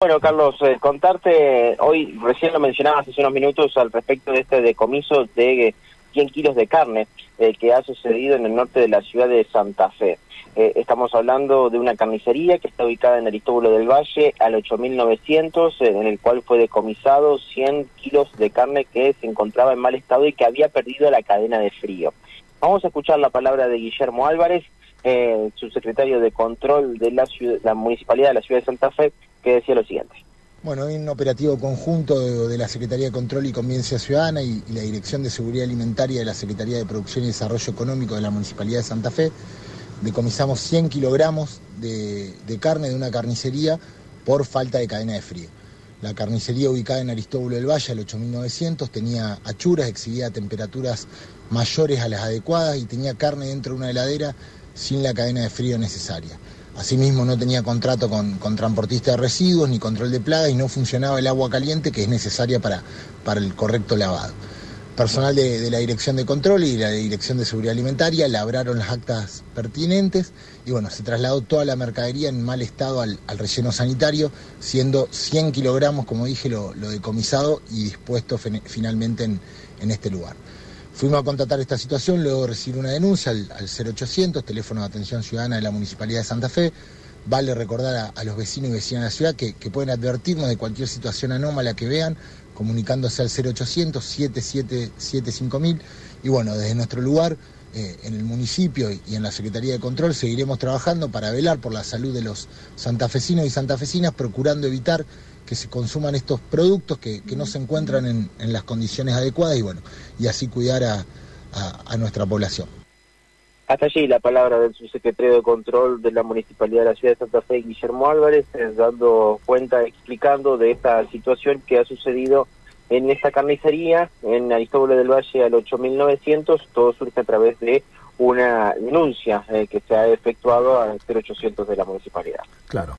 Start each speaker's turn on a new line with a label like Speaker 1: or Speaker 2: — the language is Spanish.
Speaker 1: Bueno, Carlos, eh, contarte, hoy recién lo mencionabas hace unos minutos al respecto de este decomiso de 100 kilos de carne eh, que ha sucedido en el norte de la ciudad de Santa Fe. Eh, estamos hablando de una carnicería que está ubicada en Aristóbulo del Valle al 8900, en el cual fue decomisado 100 kilos de carne que se encontraba en mal estado y que había perdido la cadena de frío. Vamos a escuchar la palabra de Guillermo Álvarez, subsecretario de Control de la, la Municipalidad de la Ciudad de Santa Fe, que decía lo siguiente.
Speaker 2: Bueno, hay un operativo conjunto de, la Secretaría de Control y Convivencia Ciudadana y, la Dirección de Seguridad Alimentaria de la Secretaría de Producción y Desarrollo Económico de la Municipalidad de Santa Fe. Decomisamos 100 kilogramos de, carne de una carnicería por falta de cadena de frío. La carnicería ubicada en Aristóbulo del Valle, al 8900, tenía achuras, exhibía temperaturas mayores a las adecuadas y tenía carne dentro de una heladera sin la cadena de frío necesaria. Asimismo, no tenía contrato con, transportista de residuos ni control de plagas y no funcionaba el agua caliente que es necesaria para, para el correcto lavado. Personal de, la Dirección de Control y la Dirección de Seguridad Alimentaria labraron las actas pertinentes y bueno, se trasladó toda la mercadería en mal estado al, relleno sanitario, siendo 100 kilogramos, como dije, lo, decomisado y dispuesto finalmente en este lugar. Fuimos a contratar esta situación, luego recibir una denuncia al, 0800, teléfono de atención ciudadana de la Municipalidad de Santa Fe. Vale recordar a, los vecinos y vecinas de la ciudad que, pueden advertirnos de cualquier situación anómala que vean, comunicándose al 0800 7775 Y bueno, desde nuestro lugar, eh, en el municipio y en la Secretaría de Control, seguiremos trabajando para velar por la salud de los santafesinos y santafesinas, procurando evitar que se consuman estos productos que, no se encuentran en, las condiciones adecuadas y bueno, y así cuidar a, nuestra población.
Speaker 1: Hasta allí la palabra del subsecretario de Control de la Municipalidad de la Ciudad de Santa Fe, Guillermo Álvarez, eh, dando cuenta, explicando de esta situación que ha sucedido en esta carnicería, en Aristóbulo del Valle al 8900, todo surge a través de una denuncia eh, que se ha efectuado al 0800 de la municipalidad.
Speaker 2: Claro.